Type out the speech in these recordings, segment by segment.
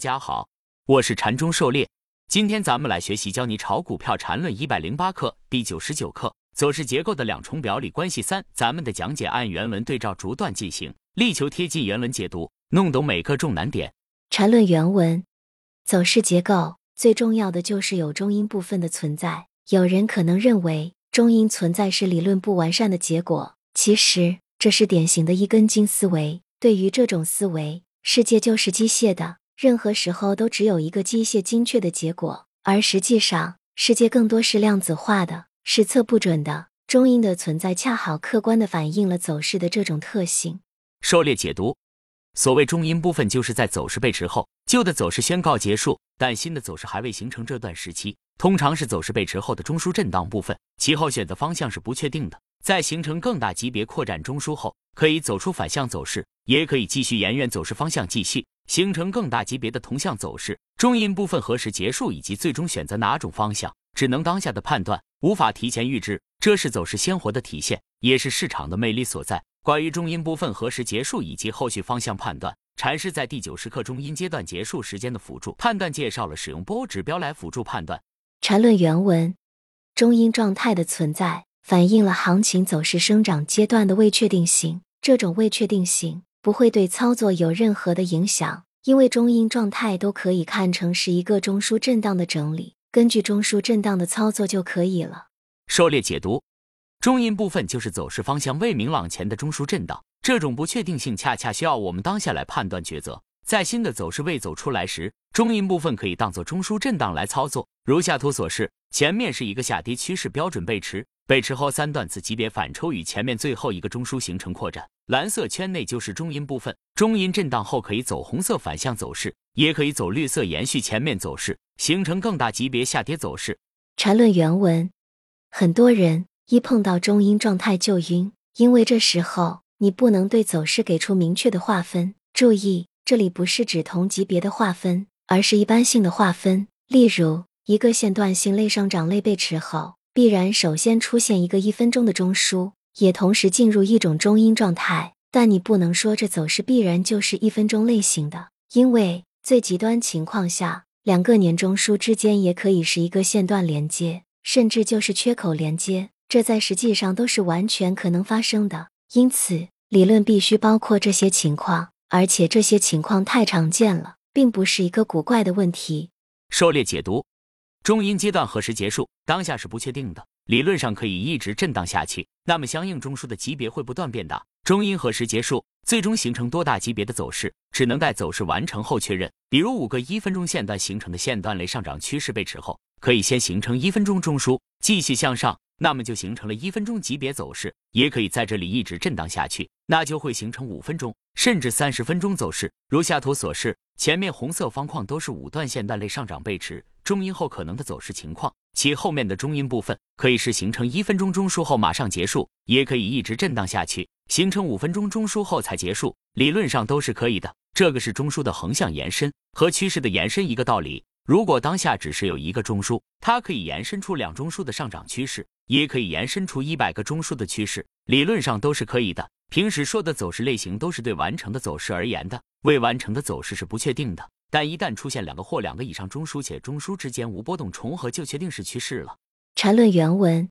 大家好，我是禅中狩猎。今天咱们来学习教你炒股票禅论一百零八课第九十九课走势结构的两重表里关系三。咱们的讲解按原文对照逐段进行，力求贴近原文解读，弄懂每个重难点。禅论原文：走势结构最重要的就是有中阴部分的存在。有人可能认为中阴存在是理论不完善的结果，其实这是典型的一根筋思维。对于这种思维，世界就是机械的。任何时候都只有一个机械精确的结果，而实际上世界更多是量子化的，是测不准的。中阴的存在恰好客观的反映了走势的这种特性。狩猎解读：所谓中阴部分，就是在走势背驰后，旧的走势宣告结束，但新的走势还未形成。这段时期通常是走势背驰后的中枢震荡部分，其后选择方向是不确定的。在形成更大级别扩展中枢后，可以走出反向走势，也可以继续沿原走势方向继续。形成更大级别的同向走势，中阴部分何时结束以及最终选择哪种方向，只能当下的判断，无法提前预知。这是走势鲜活的体现，也是市场的魅力所在。关于中阴部分何时结束以及后续方向判断，禅师在第九十课中阴阶段结束时间的辅助判断介绍了使用波指标来辅助判断。禅论原文：中阴状态的存在，反映了行情走势生长阶段的未确定性。这种未确定性。不会对操作有任何的影响，因为中阴状态都可以看成是一个中枢震荡的整理，根据中枢震荡的操作就可以了。狩猎解读：中阴部分就是走势方向未明朗前的中枢震荡，这种不确定性恰恰需要我们当下来判断抉择。在新的走势未走出来时，中阴部分可以当做中枢震荡来操作。如下图所示，前面是一个下跌趋势标准背驰。背驰后三段次级别反抽与前面最后一个中枢形成扩展，蓝色圈内就是中阴部分。中阴震荡后可以走红色反向走势，也可以走绿色延续前面走势，形成更大级别下跌走势。缠论原文：很多人一碰到中阴状态就晕，因为这时候你不能对走势给出明确的划分。注意，这里不是指同级别的划分，而是一般性的划分。例如，一个线段性类上涨类背驰后。必然首先出现一个一分钟的中枢，也同时进入一种中阴状态。但你不能说这走势必然就是一分钟类型的，因为最极端情况下，两个年中枢之间也可以是一个线段连接，甚至就是缺口连接，这在实际上都是完全可能发生的。因此，理论必须包括这些情况，而且这些情况太常见了，并不是一个古怪的问题。狩猎解读。中阴阶段何时结束？当下是不确定的，理论上可以一直震荡下去，那么相应中枢的级别会不断变大。中阴何时结束？最终形成多大级别的走势，只能待走势完成后确认。比如五个一分钟线段形成的线段类上涨趋势背驰后，可以先形成一分钟中枢，继续向上，那么就形成了一分钟级别走势；也可以在这里一直震荡下去，那就会形成五分钟甚至三十分钟走势。如下图所示，前面红色方框都是五段线段类上涨背驰。中阴后可能的走势情况，其后面的中阴部分可以是形成一分钟中枢后马上结束，也可以一直震荡下去，形成五分钟中枢后才结束，理论上都是可以的。这个是中枢的横向延伸和趋势的延伸一个道理。如果当下只是有一个中枢，它可以延伸出两中枢的上涨趋势，也可以延伸出一百个中枢的趋势，理论上都是可以的。平时说的走势类型都是对完成的走势而言的，未完成的走势是不确定的。但一旦出现两个或两个以上中枢，且中枢之间无波动重合，就确定是趋势了。缠论原文。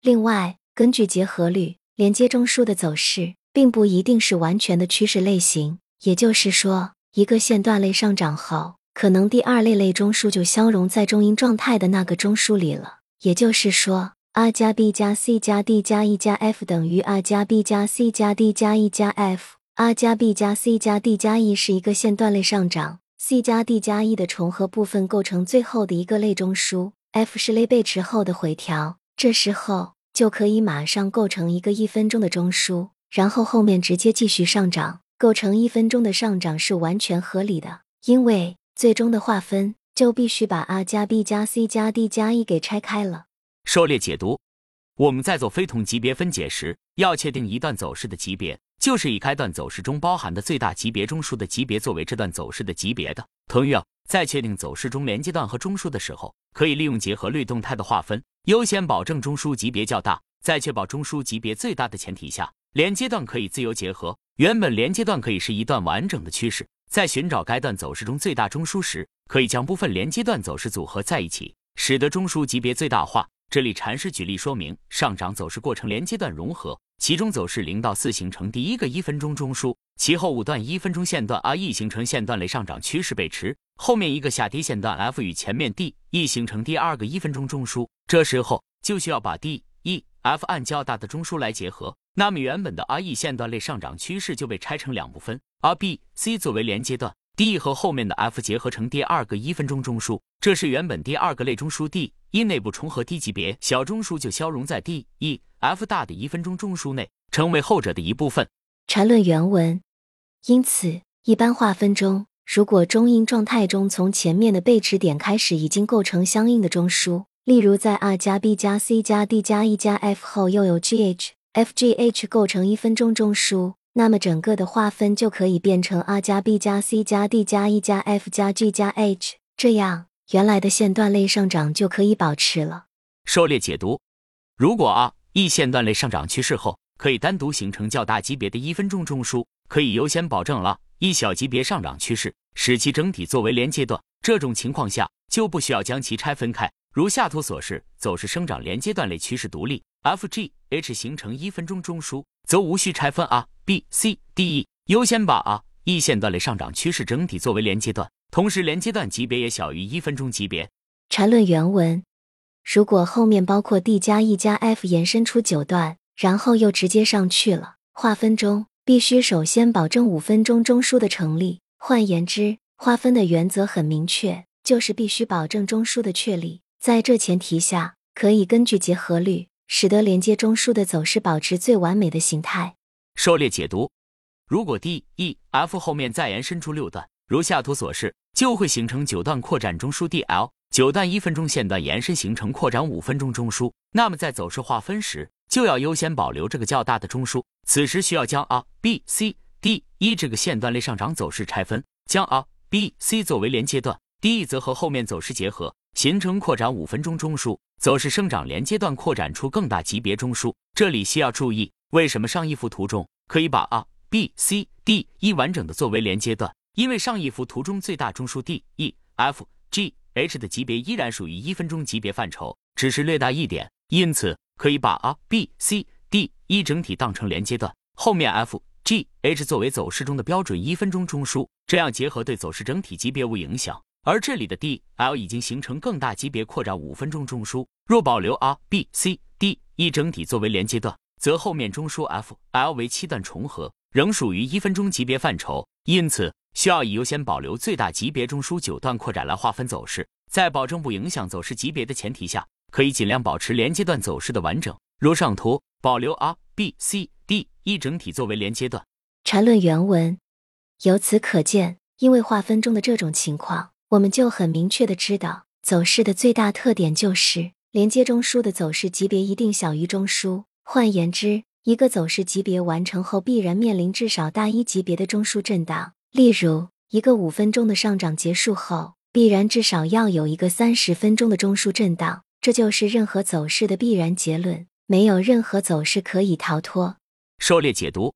另外，根据结合律，连接中枢的走势并不一定是完全的趋势类型。也就是说，一个线段类上涨后，可能第二类类中枢就消融在中阴状态的那个中枢里了。也就是说，r 加 b 加 c 加 d 加 e 加 f 等于 r 加 b 加 c 加 d 加 e 加 f。r 加 b 加 c 加 d 加 e 是一个线段类上涨。C 加 D 加 E 的重合部分构成最后的一个类中枢，F 是类背驰后的回调，这时候就可以马上构成一个一分钟的中枢，然后后面直接继续上涨，构成一分钟的上涨是完全合理的。因为最终的划分就必须把 R 加 B 加 C 加 D 加 E 给拆开了。狩猎解读，我们在做非同级别分解时，要确定一段走势的级别。就是以该段走势中包含的最大级别中枢的级别作为这段走势的级别的。同样，在确定走势中连接段和中枢的时候，可以利用结合律动态的划分，优先保证中枢级别较大，在确保中枢级别最大的前提下，连接段可以自由结合。原本连接段可以是一段完整的趋势，在寻找该段走势中最大中枢时，可以将部分连接段走势组合在一起，使得中枢级别最大化。这里禅师举例说明，上涨走势过程连接段融合，其中走势零到四形成第一个一分钟中枢，其后五段一分钟线段 R E 形成线段类上涨趋势背驰，后面一个下跌线段 F 与前面 D E 形成第二个一分钟中枢，这时候就需要把 D E F 按较大的中枢来结合，那么原本的 R E 线段类上涨趋势就被拆成两部分，R B C 作为连接段。D 和后面的 F 结合成第二个一分钟中枢，这是原本第二个类中枢 D 因内部重合低级别小中枢就消融在 D E F 大的一分钟中枢内，成为后者的一部分。缠论原文。因此，一般划分中，如果中阴状态中从前面的背驰点开始已经构成相应的中枢，例如在 R 加 B 加 C 加 D 加 E 加 F 后又有 G H F G H 构成一分钟中枢。那么整个的划分就可以变成 R 加 B 加 C 加 D 加 E 加 F 加 G 加 H，这样原来的线段类上涨就可以保持了。狩猎解读：如果 R E 线段类上涨趋势后可以单独形成较大级别的一分钟中枢，可以优先保证了一小级别上涨趋势，使其整体作为连接段。这种情况下就不需要将其拆分开，如下图所示，走势生长连接段类趋势独立，F G H 形成一分钟中枢，则无需拆分 R。B、C、D、E 优先把 R、E 线段类上涨趋势整体作为连接段，同时连接段级别也小于一分钟级别。缠论原文：如果后面包括 D 加 E 加 F 延伸出九段，然后又直接上去了，划分中必须首先保证五分钟中枢的成立。换言之，划分的原则很明确，就是必须保证中枢的确立。在这前提下，可以根据结合律，使得连接中枢的走势保持最完美的形态。狩猎解读：如果 D、E、F 后面再延伸出六段，如下图所示，就会形成九段扩展中枢 D、L。九段一分钟线段延伸形成扩展五分钟中枢，那么在走势划分时，就要优先保留这个较大的中枢。此时需要将 R、B、C、D、E 这个线段类上涨走势拆分，将 R、B、C 作为连接段，D、E 则和后面走势结合，形成扩展五分钟中枢。走势生长连接段扩展出更大级别中枢。这里需要注意。为什么上一幅图中可以把 R、B、C、D、E 完整的作为连接段？因为上一幅图中最大中枢 D、E、F、G、H 的级别依然属于一分钟级别范畴，只是略大一点，因此可以把 R、B、C、D、E 整体当成连接段，后面 F、G、H 作为走势中的标准一分钟中枢，这样结合对走势整体级别无影响。而这里的 D、L 已经形成更大级别扩展五分钟中枢，若保留 R、B、C、D、E 整体作为连接段。则后面中枢 F、L 为七段重合，仍属于一分钟级别范畴，因此需要以优先保留最大级别中枢九段扩展来划分走势，在保证不影响走势级别的前提下，可以尽量保持连接段走势的完整。如上图，保留 R、B、C、D、E 整体作为连接段。缠论原文，由此可见，因为划分中的这种情况，我们就很明确的知道，走势的最大特点就是连接中枢的走势级别一定小于中枢。换言之，一个走势级别完成后，必然面临至少大一级别的中枢震荡。例如，一个五分钟的上涨结束后，必然至少要有一个三十分钟的中枢震荡。这就是任何走势的必然结论，没有任何走势可以逃脱。狩猎解读，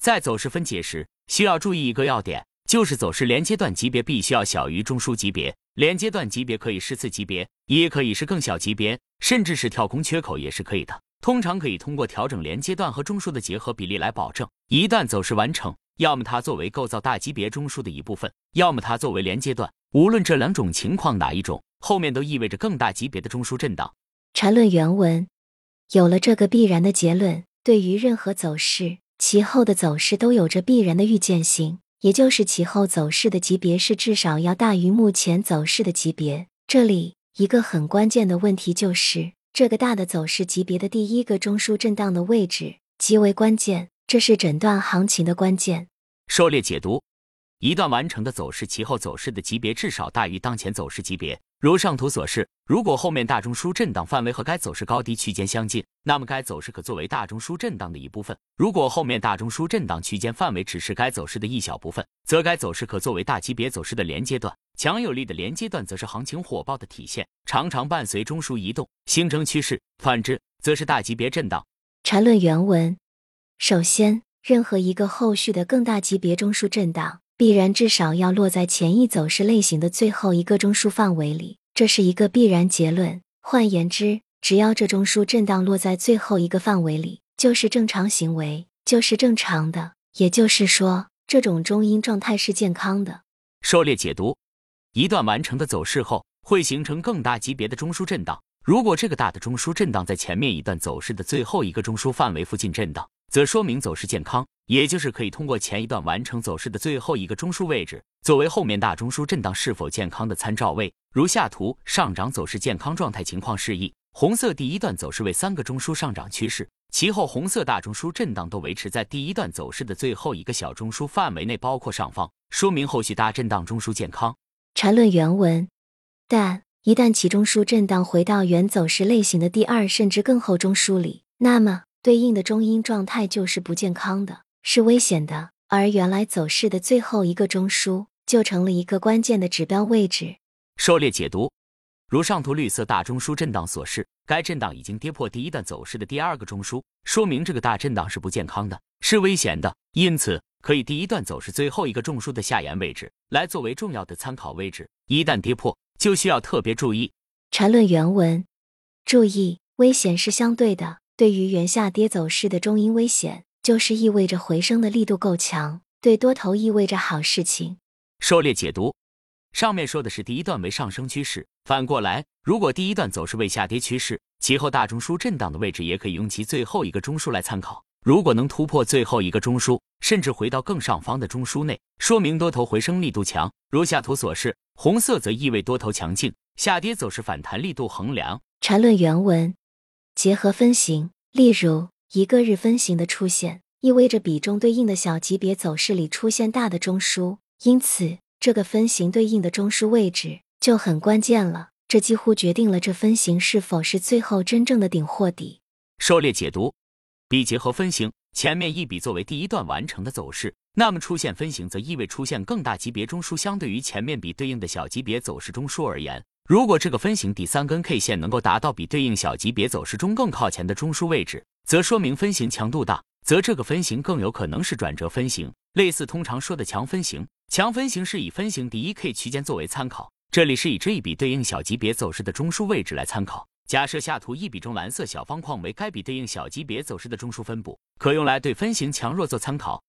在走势分解时，需要注意一个要点，就是走势连接段级别必须要小于中枢级别。连接段级别可以是次级别，也可以是更小级别，甚至是跳空缺口也是可以的。通常可以通过调整连接段和中枢的结合比例来保证，一旦走势完成，要么它作为构造大级别中枢的一部分，要么它作为连接段。无论这两种情况哪一种，后面都意味着更大级别的中枢震荡。缠论原文有了这个必然的结论，对于任何走势，其后的走势都有着必然的预见性，也就是其后走势的级别是至少要大于目前走势的级别。这里一个很关键的问题就是。这个大的走势级别的第一个中枢震荡的位置极为关键，这是诊断行情的关键。狩猎解读。一段完成的走势，其后走势的级别至少大于当前走势级别。如上图所示，如果后面大中枢震荡范围和该走势高低区间相近，那么该走势可作为大中枢震荡的一部分；如果后面大中枢震荡区间范围只是该走势的一小部分，则该走势可作为大级别走势的连接段。强有力的连接段则是行情火爆的体现，常常伴随中枢移动形成趋势；反之，则是大级别震荡。缠论原文：首先，任何一个后续的更大级别中枢震荡。必然至少要落在前一走势类型的最后一个中枢范围里，这是一个必然结论。换言之，只要这中枢震荡落在最后一个范围里，就是正常行为，就是正常的。也就是说，这种中阴状态是健康的。狩猎解读：一段完成的走势后，会形成更大级别的中枢震荡。如果这个大的中枢震荡在前面一段走势的最后一个中枢范围附近震荡，则说明走势健康，也就是可以通过前一段完成走势的最后一个中枢位置，作为后面大中枢震荡是否健康的参照位。如下图，上涨走势健康状态情况示意，红色第一段走势为三个中枢上涨趋势，其后红色大中枢震荡都维持在第一段走势的最后一个小中枢范围内，包括上方，说明后续大震荡中枢健康。缠论原文，但。一旦其中枢震荡回到原走势类型的第二甚至更后中枢里，那么对应的中阴状态就是不健康的，是危险的。而原来走势的最后一个中枢就成了一个关键的指标位置。狩猎解读，如上图绿色大中枢震荡所示，该震荡已经跌破第一段走势的第二个中枢，说明这个大震荡是不健康的，是危险的。因此，可以第一段走势最后一个中枢的下沿位置来作为重要的参考位置，一旦跌破。就需要特别注意。缠论原文，注意，危险是相对的。对于原下跌走势的中阴危险，就是意味着回升的力度够强，对多头意味着好事情。狩猎解读，上面说的是第一段为上升趋势，反过来，如果第一段走势为下跌趋势，其后大中枢震荡的位置也可以用其最后一个中枢来参考。如果能突破最后一个中枢，甚至回到更上方的中枢内，说明多头回升力度强。如下图所示，红色则意味多头强劲，下跌走势反弹力度衡量。缠论原文结合分型，例如一个日分型的出现，意味着比中对应的小级别走势里出现大的中枢，因此这个分型对应的中枢位置就很关键了。这几乎决定了这分型是否是最后真正的顶或底。狩猎解读。比结合分型，前面一笔作为第一段完成的走势，那么出现分型则意味出现更大级别中枢，相对于前面比对应的小级别走势中枢而言，如果这个分型第三根 K 线能够达到比对应小级别走势中更靠前的中枢位置，则说明分型强度大，则这个分型更有可能是转折分型，类似通常说的强分型。强分型是以分型第一 K 区间作为参考，这里是以这一笔对应小级别走势的中枢位置来参考。假设下图一笔中蓝色小方框为该笔对应小级别走势的中枢分布，可用来对分型强弱做参考。